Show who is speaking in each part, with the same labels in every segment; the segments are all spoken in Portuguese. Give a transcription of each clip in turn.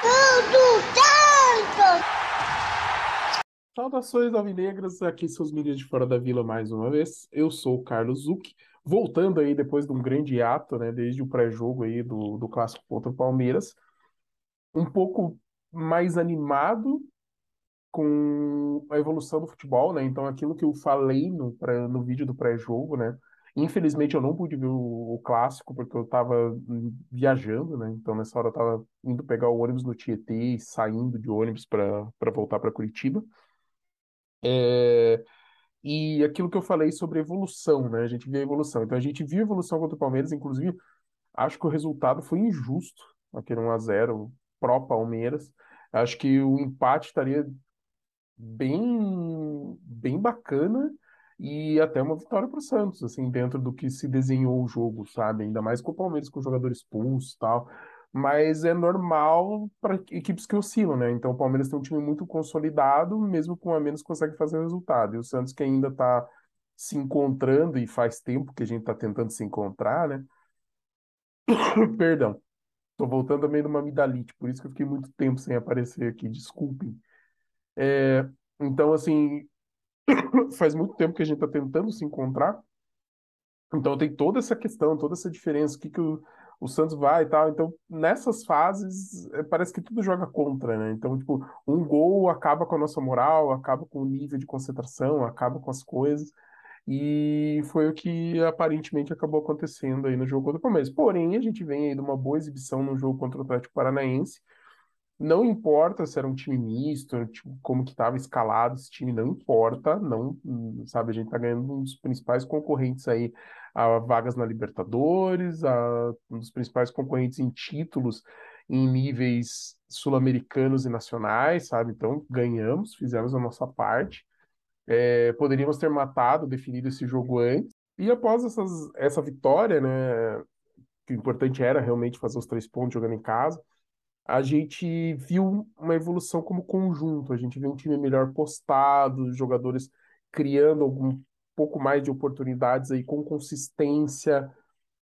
Speaker 1: Tudo tanto!
Speaker 2: Saudações alvinegras, aqui seus mídias de fora da vila mais uma vez. Eu sou o Carlos Zuc, voltando aí depois de um grande ato, né, desde o pré-jogo aí do, do clássico contra o Palmeiras, um pouco mais animado com a evolução do futebol, né? Então aquilo que eu falei no, pra, no vídeo do pré-jogo, né? Infelizmente eu não pude ver o, o clássico porque eu estava viajando, né? Então nessa hora eu estava indo pegar o ônibus no Tietê e saindo de ônibus para voltar para Curitiba. É, e aquilo que eu falei sobre evolução, né? A gente viu a evolução. Então a gente viu a evolução contra o Palmeiras, inclusive acho que o resultado foi injusto, aquele 1 a 0 pró Palmeiras. Acho que o empate estaria bem bem bacana e até uma vitória para o Santos, assim, dentro do que se desenhou o jogo, sabe? Ainda mais com o Palmeiras com o jogador expulso e tal. Mas é normal para equipes que oscilam, né? Então o Palmeiras tem um time muito consolidado, mesmo com a menos consegue fazer o resultado. E o Santos que ainda está se encontrando, e faz tempo que a gente está tentando se encontrar, né? Perdão. Tô voltando também numa amidalite, por isso que eu fiquei muito tempo sem aparecer aqui, desculpem. É, então, assim, faz muito tempo que a gente está tentando se encontrar. Então tem toda essa questão, toda essa diferença, o que, que o, o Santos vai e tal. Então, nessas fases, é, parece que tudo joga contra, né? Então, tipo, um gol acaba com a nossa moral, acaba com o nível de concentração, acaba com as coisas. E foi o que aparentemente acabou acontecendo aí no jogo contra o Palmeiras. Porém, a gente vem aí de uma boa exibição no jogo contra o Atlético Paranaense. Não importa se era um time misto, tipo, como que estava escalado esse time, não importa, não, sabe, a gente está ganhando um dos principais concorrentes aí a vagas na Libertadores, a, um dos principais concorrentes em títulos em níveis sul-americanos e nacionais, sabe? Então ganhamos, fizemos a nossa parte. É, poderíamos ter matado, definido esse jogo antes. E após essas, essa vitória, né, que o importante era realmente fazer os três pontos jogando em casa, a gente viu uma evolução como conjunto. A gente viu um time melhor postado, jogadores criando algum pouco mais de oportunidades aí com consistência.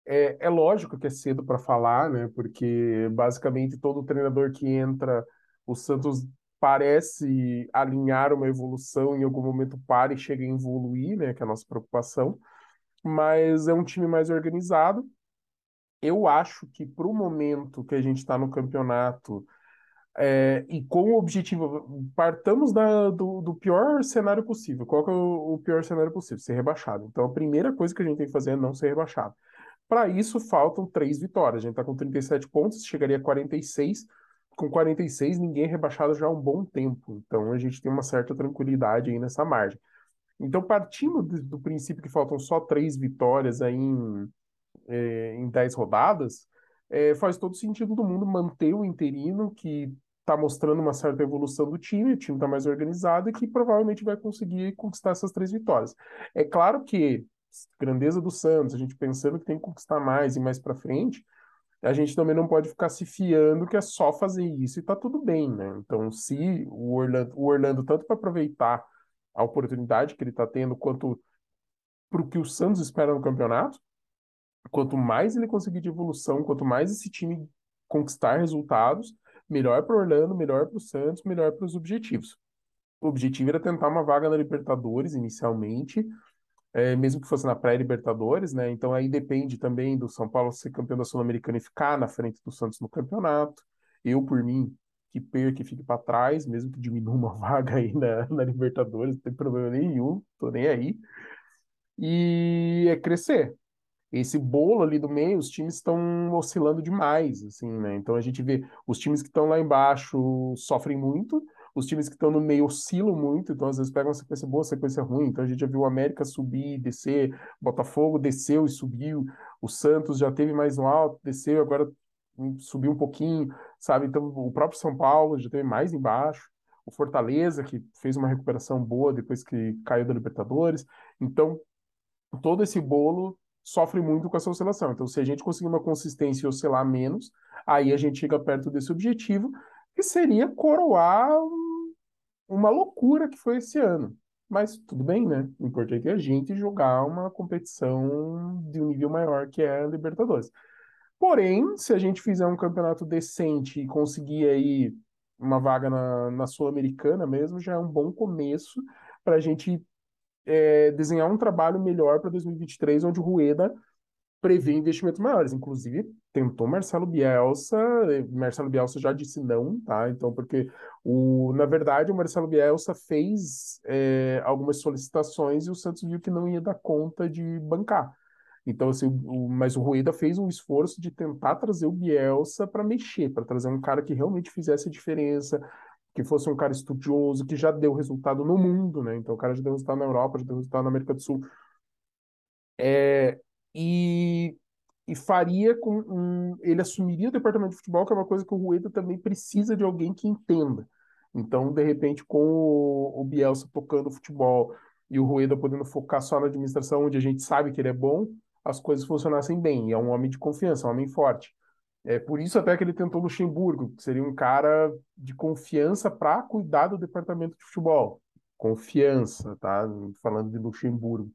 Speaker 2: É, é lógico que é cedo para falar, né? Porque basicamente todo treinador que entra, o Santos parece alinhar uma evolução, em algum momento para e chega a evoluir, né? Que é a nossa preocupação. Mas é um time mais organizado eu acho que para o momento que a gente está no campeonato é, e com o objetivo, partamos da, do, do, pior cenário possível. Qual que é o, o, pior cenário possível? Ser rebaixado. Então a primeira coisa que a gente tem que fazer é não ser rebaixado. Para isso faltam três vitórias. A gente está com 37 pontos, chegaria a 46. Com 46, ninguém é rebaixado já há um bom tempo. Então a gente tem uma certa tranquilidade aí nessa margem. Então, partindo do, princípio que faltam só três vitórias aí em, é, em 10 rodadas, é, faz todo sentido do mundo manter o interino, que está mostrando uma certa evolução do time, o time está mais organizado e que provavelmente vai conseguir conquistar essas três vitórias. É claro que grandeza do Santos, a gente pensando que tem que conquistar mais e mais para frente, a gente também não pode ficar se fiando que é só fazer isso e tá tudo bem, né? Então, se o Orlando, o Orlando tanto para aproveitar a oportunidade que ele está tendo, quanto para o que o Santos espera no campeonato, quanto mais ele conseguir de evolução, quanto mais esse time conquistar resultados, melhor para Orlando, melhor para o Santos, melhor para os objetivos. O objetivo era tentar uma vaga na Libertadores inicialmente, é, mesmo que fosse na pré-Libertadores, né? Então aí depende também do São Paulo ser campeão da Sul-Americana e ficar na frente do Santos no campeonato. Eu, por mim, que perca e fique para trás, mesmo que diminua uma vaga aí na, na Libertadores, não tem problema nenhum, tô nem aí. E é crescer, esse bolo ali do meio, os times estão oscilando demais, assim, né? Então a gente vê os times que estão lá embaixo sofrem muito, os times que estão no meio oscilam muito, então às vezes pegam uma sequência boa, sequência ruim. Então a gente já viu o América subir, descer, Botafogo desceu e subiu, o Santos já teve mais no alto, desceu, agora subiu um pouquinho, sabe? Então o próprio São Paulo já teve mais embaixo. O Fortaleza, que fez uma recuperação boa depois que caiu da Libertadores. Então, todo esse bolo sofre muito com essa oscilação. Então, se a gente conseguir uma consistência e oscilar menos, aí a gente chega perto desse objetivo, que seria coroar uma loucura que foi esse ano. Mas tudo bem, né? O importante é a gente jogar uma competição de um nível maior que é a Libertadores. Porém, se a gente fizer um campeonato decente e conseguir aí uma vaga na, na Sul-Americana mesmo, já é um bom começo para a gente é, desenhar um trabalho melhor para 2023, onde o Rueda prevê investimentos maiores. Inclusive, tentou Marcelo Bielsa, Marcelo Bielsa já disse não, tá? Então, porque, o, na verdade, o Marcelo Bielsa fez é, algumas solicitações e o Santos viu que não ia dar conta de bancar. Então, assim, o, mas o Rueda fez um esforço de tentar trazer o Bielsa para mexer, para trazer um cara que realmente fizesse a diferença, que fosse um cara estudioso, que já deu resultado no mundo, né? Então, o cara já deu resultado na Europa, já deu resultado na América do Sul. É, e, e faria com um, ele assumiria o departamento de futebol, que é uma coisa que o Rueda também precisa de alguém que entenda. Então, de repente, com o, o Bielsa tocando futebol e o Rueda podendo focar só na administração, onde a gente sabe que ele é bom, as coisas funcionassem bem. E é um homem de confiança, um homem forte. É por isso até que ele tentou Luxemburgo, que seria um cara de confiança para cuidar do departamento de futebol. Confiança, tá? Falando de Luxemburgo.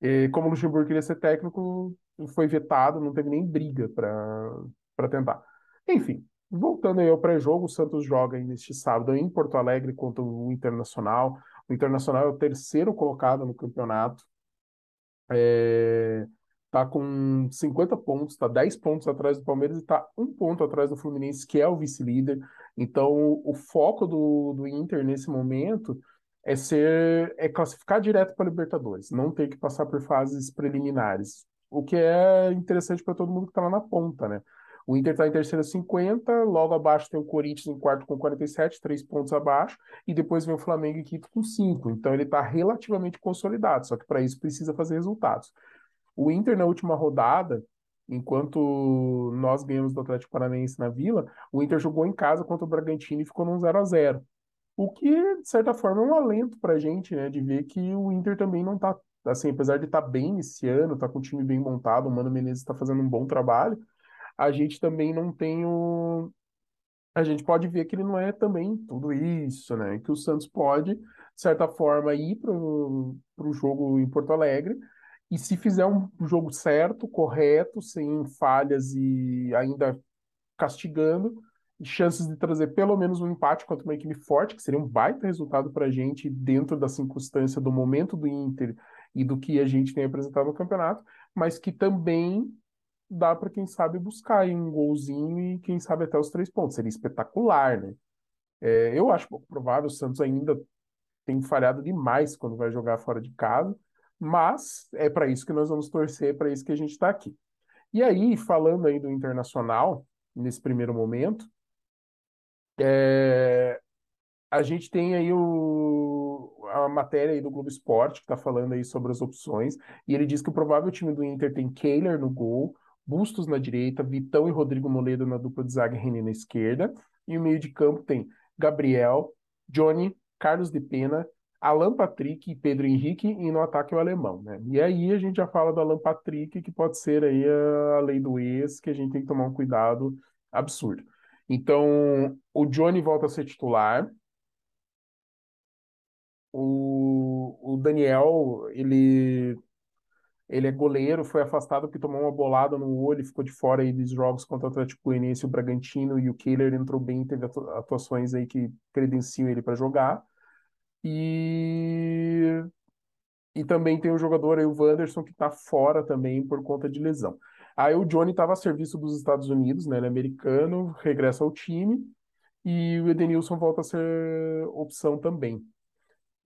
Speaker 2: E como Luxemburgo queria ser técnico, foi vetado, não teve nem briga para tentar. Enfim, voltando aí ao pré-jogo, o Santos joga neste sábado em Porto Alegre contra o Internacional. O Internacional é o terceiro colocado no campeonato. É, tá com 50 pontos, tá 10 pontos atrás do Palmeiras e tá um ponto atrás do Fluminense, que é o vice-líder. Então, o foco do, do Inter nesse momento é ser é classificar direto para Libertadores, não ter que passar por fases preliminares, o que é interessante para todo mundo que está lá na ponta, né? O Inter está em terceira 50, logo abaixo tem o Corinthians em quarto com 47, três pontos abaixo, e depois vem o Flamengo em quinto com cinco. Então ele está relativamente consolidado, só que para isso precisa fazer resultados. O Inter na última rodada, enquanto nós ganhamos do Atlético Paranaense na Vila, o Inter jogou em casa contra o Bragantino e ficou num 0 a 0 o que, de certa forma, é um alento para a gente, né? De ver que o Inter também não está, assim, apesar de estar tá bem esse ano, tá com o time bem montado, o Mano Menezes está fazendo um bom trabalho, a gente também não tem o. A gente pode ver que ele não é também tudo isso, né? Que o Santos pode, de certa forma, ir para o jogo em Porto Alegre e se fizer um jogo certo, correto, sem falhas e ainda castigando, chances de trazer pelo menos um empate contra uma equipe forte, que seria um baita resultado para a gente dentro da circunstância do momento do Inter e do que a gente tem apresentado no campeonato, mas que também dá para quem sabe buscar um golzinho e quem sabe até os três pontos. Seria espetacular, né? É, eu acho pouco provável, o Santos ainda tem falhado demais quando vai jogar fora de casa, mas é para isso que nós vamos torcer, é para isso que a gente está aqui. E aí, falando aí do Internacional, nesse primeiro momento, é, a gente tem aí o, a matéria aí do Globo Esporte, que está falando aí sobre as opções, e ele diz que o provável time do Inter tem Kehler no gol, Bustos na direita, Vitão e Rodrigo Moledo na dupla de zaga René na esquerda, e o meio de campo tem Gabriel, Johnny, Carlos de Pena, Alan Patrick e Pedro Henrique, e no ataque o alemão, né? E aí a gente já fala do Alan Patrick, que pode ser aí a lei do ex, que a gente tem que tomar um cuidado absurdo. Então, o Johnny volta a ser titular. O, o Daniel, ele, ele é goleiro, foi afastado porque tomou uma bolada no olho e ficou de fora aí dos jogos contra o Atlético Goianiense, o Bragantino e o Kehler entrou bem, teve atuações aí que credenciam ele para jogar. E e também tem o jogador aí, o Wanderson, que está fora também por conta de lesão. Aí o Johnny estava a serviço dos Estados Unidos, né? Ele é americano, regressa ao time. E o Edenilson volta a ser opção também.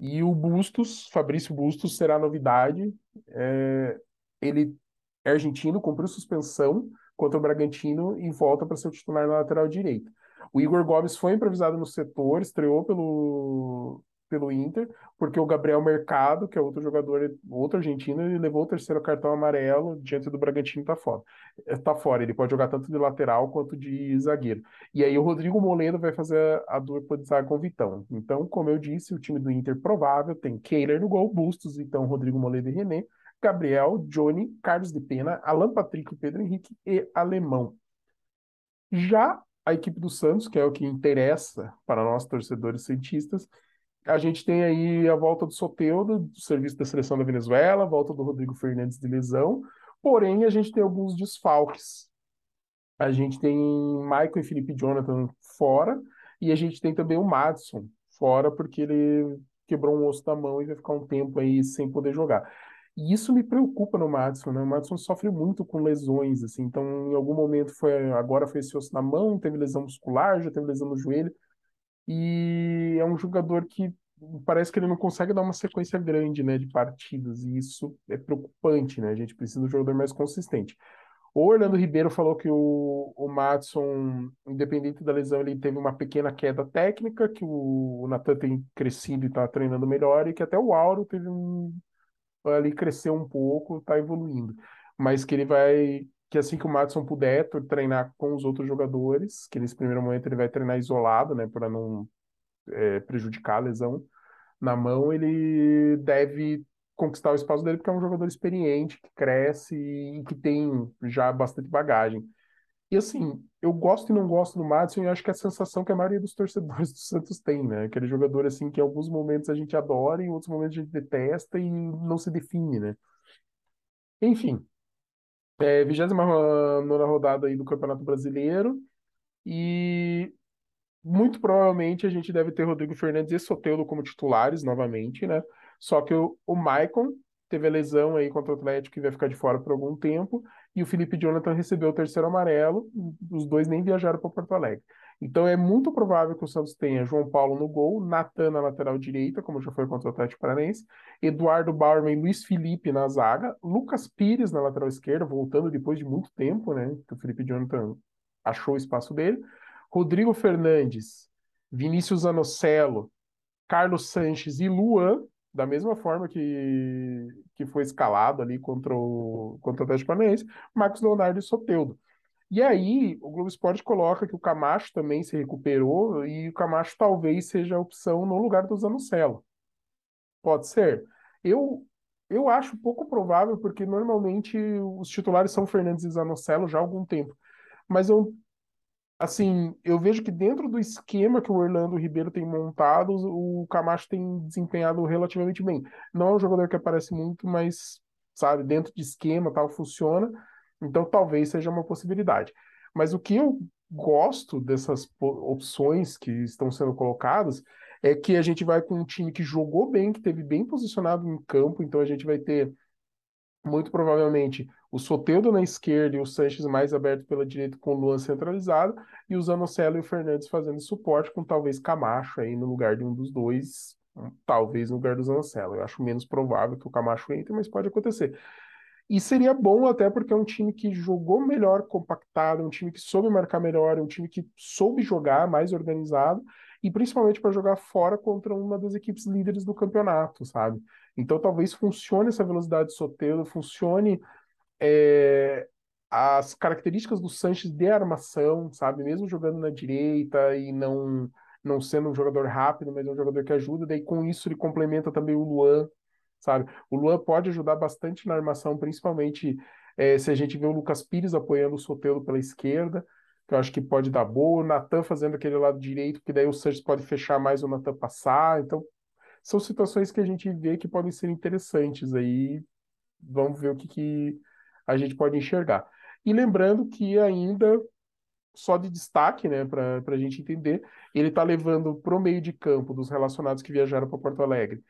Speaker 2: E o Bustos, Fabrício Bustos, será novidade. É, ele é argentino, cumpriu suspensão contra o Bragantino e volta para ser o titular na lateral direita. O Igor Gomes foi improvisado no setor, estreou pelo, pelo Inter, porque o Gabriel Mercado, que é outro jogador, outro argentino, ele levou o terceiro cartão amarelo diante do Bragantino tá fora. É, tá fora, ele pode jogar tanto de lateral quanto de zagueiro. E aí o Rodrigo Moledo vai fazer a dupla de zaga com o Vitão. Então, como eu disse, o time do Inter provável tem Kehler no gol, Bustos, então Rodrigo Moledo e René, Gabriel, Johnny, Carlos de Pena, Alan Patrick, Pedro Henrique e Alemão. Já a equipe do Santos, que é o que interessa para nós torcedores cientistas, a gente tem aí a volta do Soteldo, do serviço da seleção da Venezuela, a volta do Rodrigo Fernandes de lesão, porém a gente tem alguns desfalques. A gente tem Michael e Felipe Jonathan fora, e a gente tem também o Madison fora, porque ele quebrou um osso da mão e vai ficar um tempo aí sem poder jogar. E isso me preocupa no Madison, né? O Madison sofre muito com lesões, assim. Então, em algum momento foi, agora foi esse osso na mão, teve lesão muscular, já teve lesão no joelho. E é um jogador que parece que ele não consegue dar uma sequência grande, né, de partidas. E isso é preocupante, né? A gente precisa de um jogador mais consistente. O Orlando Ribeiro falou que o, o Matson, independente da lesão, ele teve uma pequena queda técnica, que o, o Natan tem crescido e está treinando melhor, e que até o Auro teve um. ali cresceu um pouco, está evoluindo. Mas que ele vai. Que assim que o Matson puder treinar com os outros jogadores, que nesse primeiro momento ele vai treinar isolado, né, para não é, prejudicar a lesão na mão, ele deve conquistar o espaço dele porque é um jogador experiente, que cresce e que tem já bastante bagagem. E assim, eu gosto e não gosto do Madison e acho que é a sensação que a maioria dos torcedores do Santos tem, né? Aquele jogador assim que em alguns momentos a gente adora em outros momentos a gente detesta e não se define, né? Enfim, é, 29 rodada aí do Campeonato Brasileiro e muito provavelmente a gente deve ter Rodrigo Fernandes e Soteldo como titulares novamente, né? Só que o, o Maicon teve a lesão aí contra o Atlético e vai ficar de fora por algum tempo, e o Felipe Jonathan recebeu o terceiro amarelo, os dois nem viajaram para Porto Alegre. Então é muito provável que o Santos tenha João Paulo no gol, Natan na lateral direita, como já foi contra o Atlético Paranaense, Eduardo Bauerman e Luiz Felipe na zaga, Lucas Pires na lateral esquerda, voltando depois de muito tempo, né? Que o Felipe Jonathan achou o espaço dele. Rodrigo Fernandes, Vinícius Anocelo, Carlos Sanches e Luan, da mesma forma que, que foi escalado ali contra o, contra o Atlético Paranaense, Marcos Leonardo e Soteudo. E aí, o Globo Esporte coloca que o Camacho também se recuperou e o Camacho talvez seja a opção no lugar do Zanocelo. Pode ser? Eu, eu acho pouco provável, porque normalmente os titulares são Fernandes e Zanocelo já há algum tempo. Mas eu assim, eu vejo que dentro do esquema que o Orlando Ribeiro tem montado, o Camacho tem desempenhado relativamente bem. Não é um jogador que aparece muito, mas, sabe, dentro de esquema, tal, funciona. Então, talvez seja uma possibilidade. Mas o que eu gosto dessas opções que estão sendo colocadas é que a gente vai com um time que jogou bem, que teve bem posicionado em campo, então a gente vai ter muito provavelmente o Soteldo na esquerda e o Sanches mais aberto pela direita com o Luan centralizado, e o Zanocelo e o Fernandes fazendo suporte, com talvez Camacho aí no lugar de um dos dois, talvez no lugar do Zanocelo. Eu acho menos provável que o Camacho entre, mas pode acontecer. E seria bom até porque é um time que jogou melhor compactado, um time que soube marcar melhor, um time que soube jogar mais organizado, e principalmente para jogar fora contra uma das equipes líderes do campeonato, sabe? Então talvez funcione essa velocidade de Soteldo, funcione é, as características do Sanches de armação, sabe? Mesmo jogando na direita e não não sendo um jogador rápido, mas é um jogador que ajuda, daí com isso ele complementa também o Luan, sabe? O Luan pode ajudar bastante na armação, principalmente é, se a gente vê o Lucas Pires apoiando o Soteldo pela esquerda, que eu acho que pode dar boa, o Natan fazendo aquele lado direito, que daí o Sanches pode fechar mais o Natan passar, então são situações que a gente vê que podem ser interessantes aí. Vamos ver o que, que a gente pode enxergar. E lembrando que ainda, só de destaque, né, para a gente entender, ele está levando para o meio de campo dos relacionados que viajaram para Porto Alegre,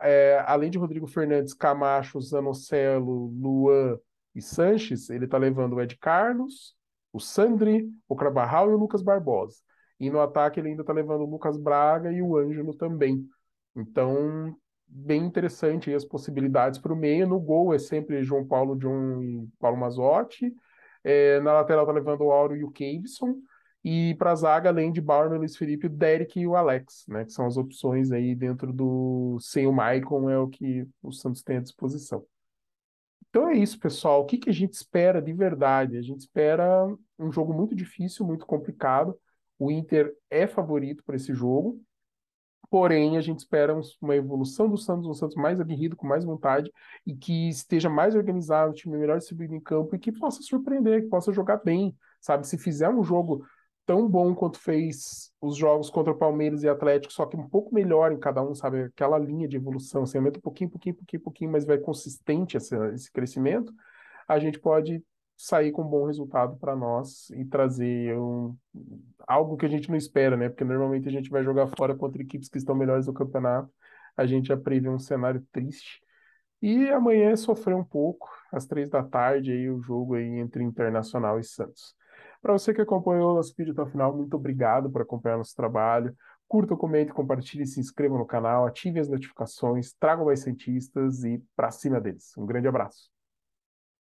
Speaker 2: é, além de Rodrigo Fernandes, Camacho, Zanocelo, Luan e Sanches, ele está levando o Ed Carlos, o Sandri, o Crabarral e o Lucas Barbosa. E no ataque ele ainda está levando o Lucas Braga e o Ângelo também. Então, bem interessante as possibilidades para o meio. No gol é sempre João Paulo, John e Paulo Mazotti. É, na lateral está levando o Auro e o Caveson. E para a zaga, além de Bauer, Luiz Felipe, o Derek e o Alex, né? Que são as opções aí dentro do. Sem o Maicon, é o que o Santos tem à disposição. Então é isso, pessoal. O que, que a gente espera de verdade? A gente espera um jogo muito difícil, muito complicado. O Inter é favorito para esse jogo. Porém, a gente espera uma evolução do Santos, um Santos mais aguerrido, com mais vontade e que esteja mais organizado, um time melhor distribuído em campo e que possa surpreender, que possa jogar bem, sabe? Se fizer um jogo tão bom quanto fez os jogos contra o Palmeiras e Atlético, só que um pouco melhor em cada um, sabe? Aquela linha de evolução, assim, aumenta um pouquinho, pouquinho, pouquinho, pouquinho, mas vai consistente esse, esse crescimento, a gente pode sair com um bom resultado para nós e trazer um, algo que a gente não espera, né? Porque normalmente a gente vai jogar fora contra equipes que estão melhores do campeonato. A gente já prevê um cenário triste. E amanhã é sofrer um pouco, às três da tarde, aí o jogo aí entre Internacional e Santos. Para você que acompanhou o nosso vídeo até o final, muito obrigado por acompanhar nosso trabalho. Curta, comente, compartilhe, se inscreva no canal, ative as notificações, tragam mais cientistas e para cima deles. Um grande abraço.